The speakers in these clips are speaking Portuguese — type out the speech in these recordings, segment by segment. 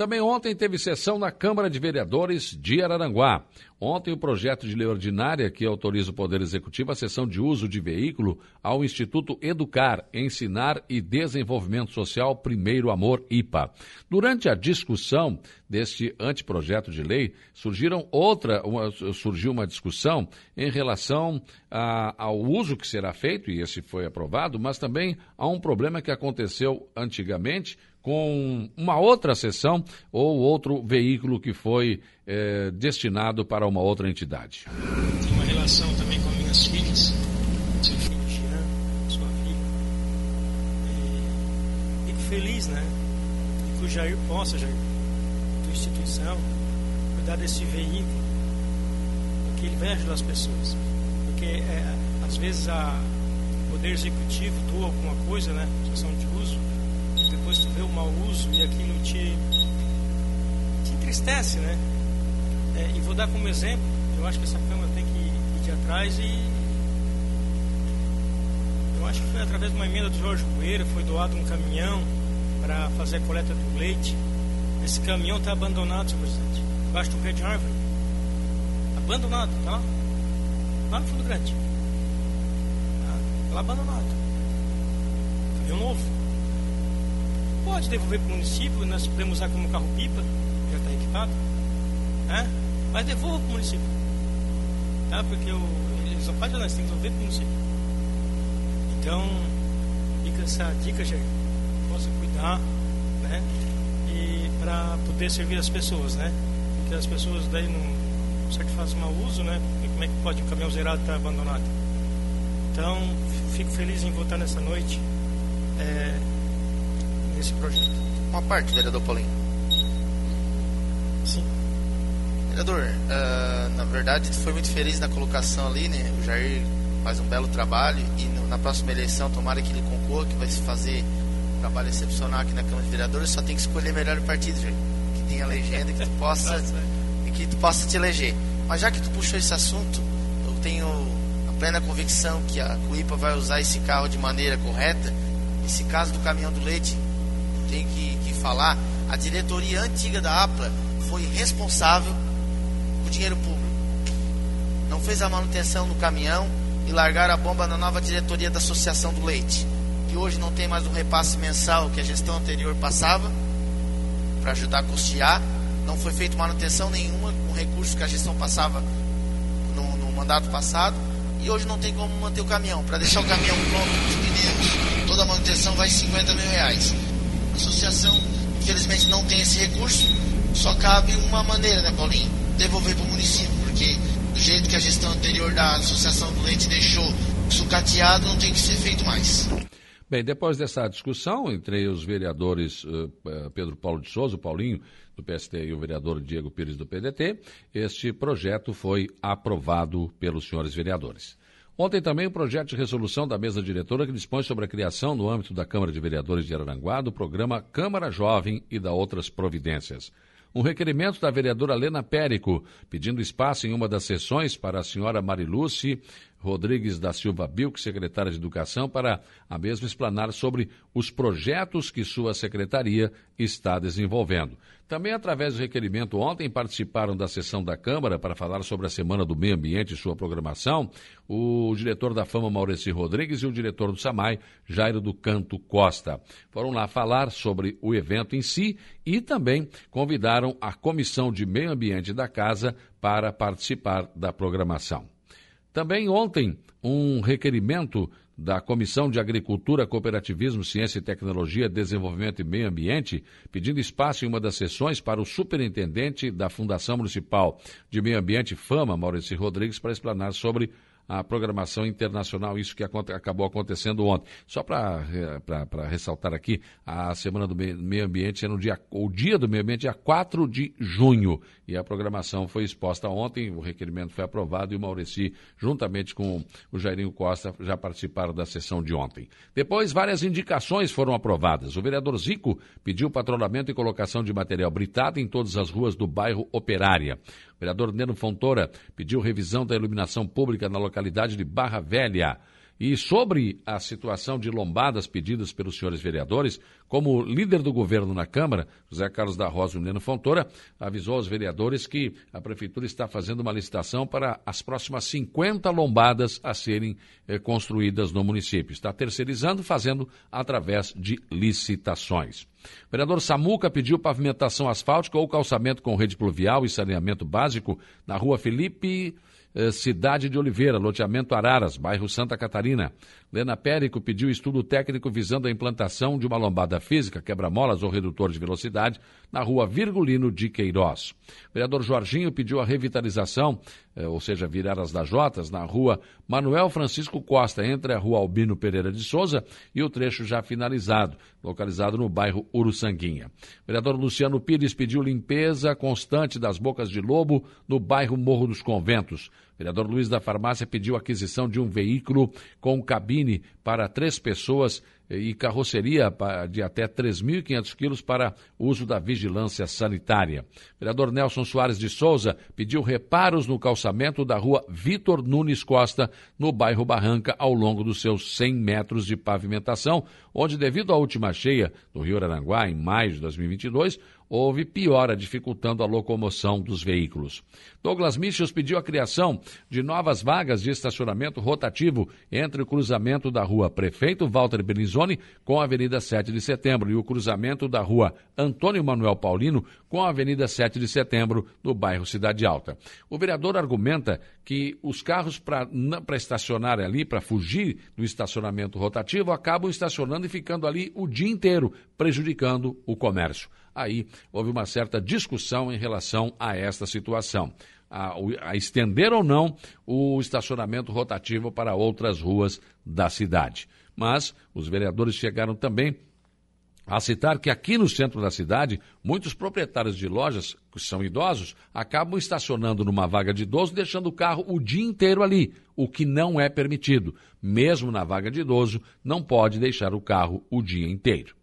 Também ontem teve sessão na Câmara de Vereadores de Araranguá. Ontem, o projeto de lei ordinária que autoriza o Poder Executivo a cessão de uso de veículo ao Instituto Educar, Ensinar e Desenvolvimento Social Primeiro Amor IPA. Durante a discussão deste anteprojeto de lei, surgiram outra, uma, surgiu uma discussão em relação a, ao uso que será feito, e esse foi aprovado, mas também a um problema que aconteceu antigamente com uma outra sessão ou outro veículo que foi é, destinado para uma outra entidade. Uma relação também com minhas filhas, seu filho Jean, sua filha. E fico feliz, né? Que o Jair possa, Jair, tua instituição, cuidar desse veículo, porque ele vai ajudar as pessoas. Porque é, às vezes o poder executivo doa alguma coisa, né? Sessão de uso vê o mau uso e aquilo te, te entristece, né? É, e vou dar como exemplo, eu acho que essa Câmara tem que ir de atrás e eu acho que foi através de uma emenda do Jorge Poeira, foi doado um caminhão para fazer a coleta do leite. Esse caminhão está abandonado, senhor presidente, debaixo do pé de árvore. Abandonado, tá? Lá no fundo grande. Tá lá abandonado. Caminhão novo pode devolver para o município, nós podemos usar como carro-pipa, já está equipado, né? mas devolva para o município. Tá? Porque o, eles não fazem nós, tem que devolver para o município. Então, fica essa dica, Jair, possa cuidar, né? E para poder servir as pessoas, né? Porque as pessoas daí não, certo fazem mau uso, né? E como é que pode um caminhão zerado estar tá abandonado? Então, fico feliz em voltar nessa noite. É, esse projeto. Uma parte, vereador Paulinho. Sim. Vereador, uh, na verdade foi muito feliz na colocação ali, né? O Jair faz um belo trabalho e no, na próxima eleição, tomara que ele concorra, que vai se fazer um trabalho excepcional aqui na Câmara de Vereadores, só tem que escolher melhor o partido, Jair. Que tenha legenda, que tu possa, e que tu possa te eleger. Mas já que tu puxou esse assunto, eu tenho a plena convicção que a Cuipa vai usar esse carro de maneira correta. Esse caso do caminhão do leite, tem que, que falar, a diretoria antiga da APLA foi responsável por dinheiro público. Não fez a manutenção no caminhão e largaram a bomba na nova diretoria da Associação do Leite, que hoje não tem mais um repasse mensal que a gestão anterior passava para ajudar a custear. Não foi feita manutenção nenhuma com recursos que a gestão passava no, no mandato passado. E hoje não tem como manter o caminhão. Para deixar o caminhão pronto toda a manutenção vai 50 mil reais associação, infelizmente, não tem esse recurso. Só cabe uma maneira, né, Paulinho? Devolver para o município, porque do jeito que a gestão anterior da Associação do Leite deixou sucateado, não tem que ser feito mais. Bem, depois dessa discussão entre os vereadores uh, Pedro Paulo de Souza, o Paulinho, do PST, e o vereador Diego Pires, do PDT, este projeto foi aprovado pelos senhores vereadores. Ontem também o projeto de resolução da mesa diretora que dispõe sobre a criação, no âmbito da Câmara de Vereadores de Araranguá, do programa Câmara Jovem e da outras providências. Um requerimento da vereadora Lena Périco, pedindo espaço em uma das sessões para a senhora Mariluce Rodrigues da Silva Bilk, secretária de Educação, para a mesma explanar sobre os projetos que sua secretaria está desenvolvendo. Também, através do requerimento ontem, participaram da sessão da Câmara para falar sobre a Semana do Meio Ambiente e sua programação o diretor da Fama, Maurício Rodrigues, e o diretor do SAMAI, Jairo do Canto Costa. Foram lá falar sobre o evento em si e também convidaram a Comissão de Meio Ambiente da Casa para participar da programação. Também ontem, um requerimento da Comissão de Agricultura, Cooperativismo, Ciência e Tecnologia, Desenvolvimento e Meio Ambiente, pedindo espaço em uma das sessões para o superintendente da Fundação Municipal de Meio Ambiente, FAMA, Maurício Rodrigues, para explanar sobre a programação internacional, isso que acabou acontecendo ontem. Só para ressaltar aqui, a Semana do Meio Ambiente é no dia, o dia do meio ambiente é 4 de junho, e a programação foi exposta ontem, o requerimento foi aprovado e o Maurici, juntamente com o Jairinho Costa, já participaram da sessão de ontem. Depois, várias indicações foram aprovadas. O vereador Zico pediu patrulhamento e colocação de material britado em todas as ruas do bairro Operária. Vereador Neno Fontoura pediu revisão da iluminação pública na localidade de Barra Velha. E sobre a situação de lombadas pedidas pelos senhores vereadores, como líder do governo na Câmara, José Carlos da Rosa Uneno Fontoura avisou aos vereadores que a Prefeitura está fazendo uma licitação para as próximas 50 lombadas a serem eh, construídas no município. Está terceirizando, fazendo através de licitações. O vereador Samuca pediu pavimentação asfáltica ou calçamento com rede pluvial e saneamento básico na rua Felipe Cidade de Oliveira, loteamento Araras, bairro Santa Catarina. Lena Périco pediu estudo técnico visando a implantação de uma lombada física, quebra-molas ou redutor de velocidade na rua Virgulino de Queiroz. O vereador Jorginho pediu a revitalização, eh, ou seja, virar as Jotas, na rua Manuel Francisco Costa, entre a rua Albino Pereira de Souza e o trecho já finalizado, localizado no bairro Uruçanguinha. O vereador Luciano Pires pediu limpeza constante das bocas de lobo no bairro Morro dos Conventos vereador Luiz da Farmácia pediu aquisição de um veículo com cabine para três pessoas e carroceria de até 3.500 quilos para uso da vigilância sanitária. vereador Nelson Soares de Souza pediu reparos no calçamento da rua Vitor Nunes Costa, no bairro Barranca, ao longo dos seus 100 metros de pavimentação, onde, devido à última cheia do Rio Aranguá, em maio de 2022, houve piora, dificultando a locomoção dos veículos. Douglas Michels pediu a criação de novas vagas de estacionamento rotativo entre o cruzamento da rua Prefeito Walter Belizoni com a Avenida 7 de Setembro e o cruzamento da rua Antônio Manuel Paulino com a Avenida 7 de Setembro, no bairro Cidade Alta. O vereador argumenta que os carros para estacionar ali, para fugir do estacionamento rotativo, acabam estacionando e ficando ali o dia inteiro, prejudicando o comércio aí houve uma certa discussão em relação a esta situação. A, a, estender ou não o estacionamento rotativo para outras ruas da cidade. Mas os vereadores chegaram também a citar que aqui no centro da cidade, muitos proprietários de lojas, que são idosos, acabam estacionando numa vaga de idoso, deixando o carro o dia inteiro ali, o que não é permitido. Mesmo na vaga de idoso, não pode deixar o carro o dia inteiro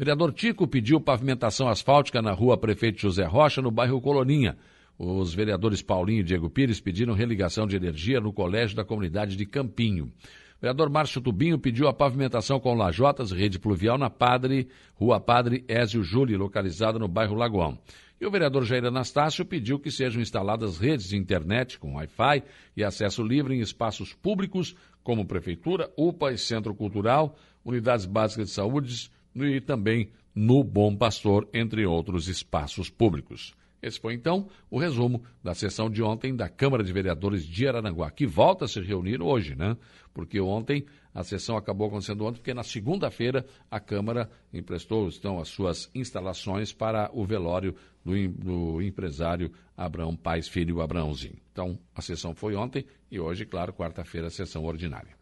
vereador Tico pediu pavimentação asfáltica na rua Prefeito José Rocha, no bairro Coloninha. Os vereadores Paulinho e Diego Pires pediram religação de energia no colégio da comunidade de Campinho. O vereador Márcio Tubinho pediu a pavimentação com lajotas, rede pluvial na Padre, Rua Padre Ézio Júlio, localizada no bairro Lagoão. E o vereador Jair Anastácio pediu que sejam instaladas redes de internet com Wi-Fi e acesso livre em espaços públicos, como prefeitura, UPA e centro cultural, unidades básicas de saúde, e também no Bom Pastor, entre outros espaços públicos. Esse foi então o resumo da sessão de ontem da Câmara de Vereadores de Araranguá, que volta a se reunir hoje, né? Porque ontem a sessão acabou acontecendo ontem, porque na segunda-feira a Câmara emprestou então as suas instalações para o velório do, do empresário Abraão Pais Filho Abraãozinho. Então a sessão foi ontem e hoje, claro, quarta-feira, a sessão ordinária.